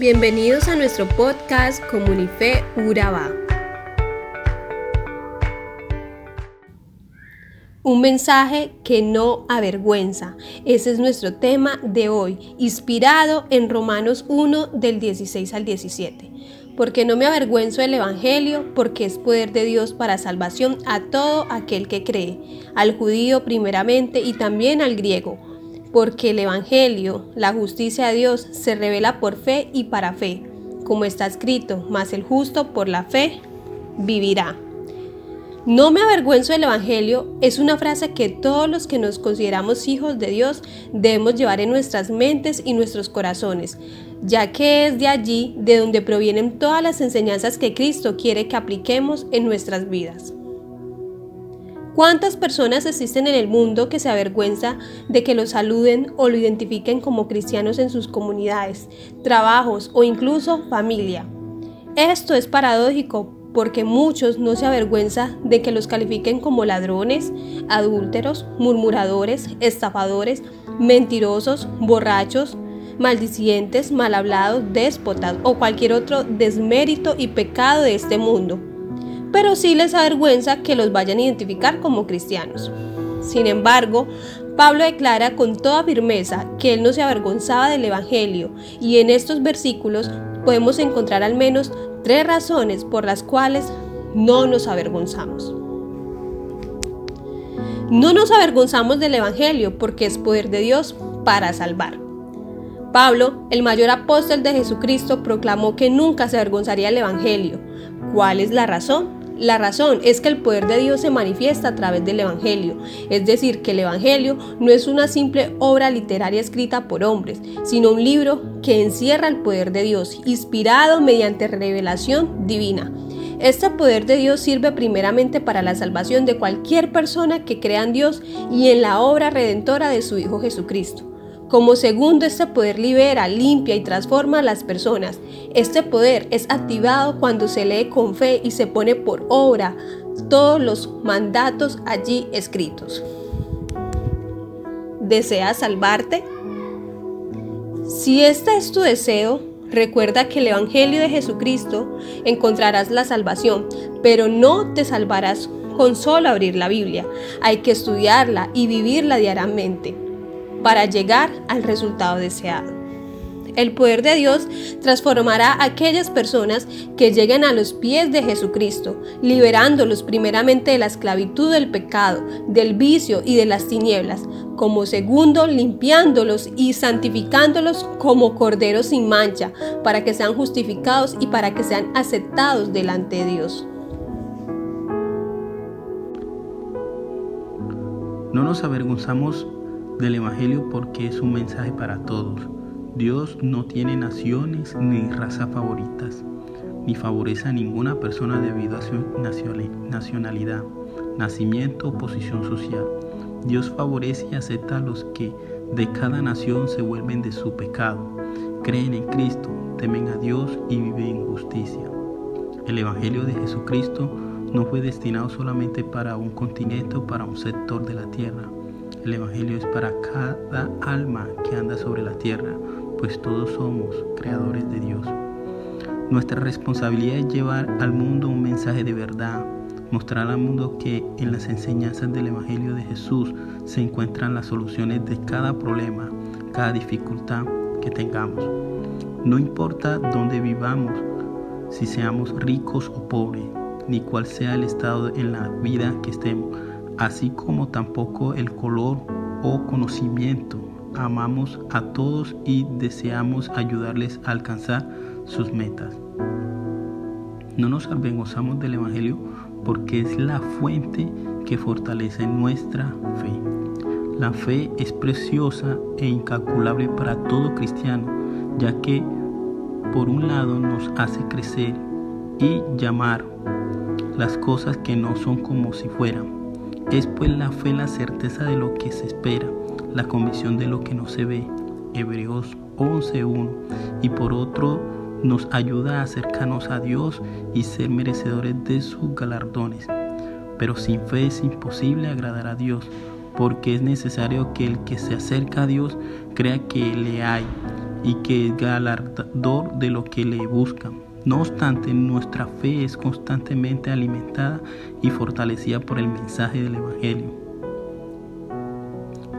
Bienvenidos a nuestro podcast Comunife Urabá. Un mensaje que no avergüenza. Ese es nuestro tema de hoy, inspirado en Romanos 1 del 16 al 17. Porque no me avergüenzo del Evangelio, porque es poder de Dios para salvación a todo aquel que cree, al judío primeramente y también al griego porque el Evangelio, la justicia de Dios, se revela por fe y para fe, como está escrito, mas el justo por la fe vivirá. No me avergüenzo del Evangelio es una frase que todos los que nos consideramos hijos de Dios debemos llevar en nuestras mentes y nuestros corazones, ya que es de allí de donde provienen todas las enseñanzas que Cristo quiere que apliquemos en nuestras vidas. ¿Cuántas personas existen en el mundo que se avergüenza de que lo saluden o lo identifiquen como cristianos en sus comunidades, trabajos o incluso familia? Esto es paradójico porque muchos no se avergüenza de que los califiquen como ladrones, adúlteros, murmuradores, estafadores, mentirosos, borrachos, maldicientes, mal hablados, déspotas o cualquier otro desmérito y pecado de este mundo pero sí les avergüenza que los vayan a identificar como cristianos. Sin embargo, Pablo declara con toda firmeza que él no se avergonzaba del Evangelio y en estos versículos podemos encontrar al menos tres razones por las cuales no nos avergonzamos. No nos avergonzamos del Evangelio porque es poder de Dios para salvar. Pablo, el mayor apóstol de Jesucristo, proclamó que nunca se avergonzaría del Evangelio. ¿Cuál es la razón? La razón es que el poder de Dios se manifiesta a través del Evangelio, es decir, que el Evangelio no es una simple obra literaria escrita por hombres, sino un libro que encierra el poder de Dios, inspirado mediante revelación divina. Este poder de Dios sirve primeramente para la salvación de cualquier persona que crea en Dios y en la obra redentora de su Hijo Jesucristo. Como segundo, este poder libera, limpia y transforma a las personas. Este poder es activado cuando se lee con fe y se pone por obra todos los mandatos allí escritos. ¿Deseas salvarte? Si este es tu deseo, recuerda que el Evangelio de Jesucristo encontrarás la salvación, pero no te salvarás con solo abrir la Biblia. Hay que estudiarla y vivirla diariamente para llegar al resultado deseado. El poder de Dios transformará a aquellas personas que lleguen a los pies de Jesucristo, liberándolos primeramente de la esclavitud del pecado, del vicio y de las tinieblas, como segundo limpiándolos y santificándolos como corderos sin mancha, para que sean justificados y para que sean aceptados delante de Dios. No nos avergonzamos del Evangelio porque es un mensaje para todos. Dios no tiene naciones ni razas favoritas, ni favorece a ninguna persona debido a su nacionalidad, nacimiento o posición social. Dios favorece y acepta a los que de cada nación se vuelven de su pecado, creen en Cristo, temen a Dios y viven en justicia. El Evangelio de Jesucristo no fue destinado solamente para un continente o para un sector de la tierra, el Evangelio es para cada alma que anda sobre la tierra, pues todos somos creadores de Dios. Nuestra responsabilidad es llevar al mundo un mensaje de verdad, mostrar al mundo que en las enseñanzas del Evangelio de Jesús se encuentran las soluciones de cada problema, cada dificultad que tengamos. No importa dónde vivamos, si seamos ricos o pobres, ni cuál sea el estado en la vida que estemos así como tampoco el color o conocimiento. Amamos a todos y deseamos ayudarles a alcanzar sus metas. No nos avergonzamos del Evangelio porque es la fuente que fortalece nuestra fe. La fe es preciosa e incalculable para todo cristiano, ya que por un lado nos hace crecer y llamar las cosas que no son como si fueran es pues la fe la certeza de lo que se espera, la convicción de lo que no se ve. Hebreos 11.1. Y por otro, nos ayuda a acercarnos a Dios y ser merecedores de sus galardones. Pero sin fe es imposible agradar a Dios, porque es necesario que el que se acerca a Dios crea que le hay y que es galardador de lo que le buscan. No obstante, nuestra fe es constantemente alimentada y fortalecida por el mensaje del Evangelio.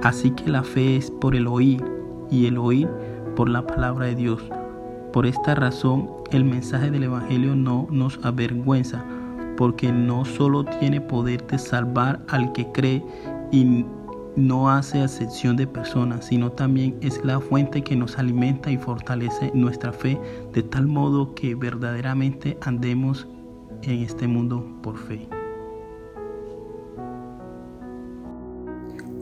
Así que la fe es por el oír y el oír por la palabra de Dios. Por esta razón, el mensaje del Evangelio no nos avergüenza, porque no solo tiene poder de salvar al que cree y no hace acepción de personas, sino también es la fuente que nos alimenta y fortalece nuestra fe de tal modo que verdaderamente andemos en este mundo por fe.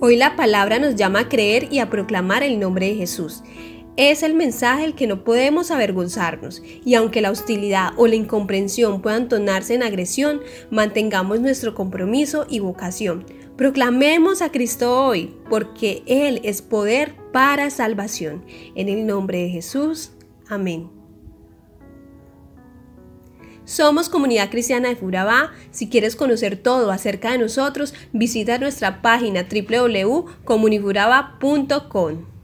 Hoy la palabra nos llama a creer y a proclamar el nombre de Jesús. Es el mensaje el que no podemos avergonzarnos y aunque la hostilidad o la incomprensión puedan tornarse en agresión, mantengamos nuestro compromiso y vocación Proclamemos a Cristo hoy, porque Él es poder para salvación. En el nombre de Jesús. Amén. Somos Comunidad Cristiana de Furabá. Si quieres conocer todo acerca de nosotros, visita nuestra página www.comunifuraba.com.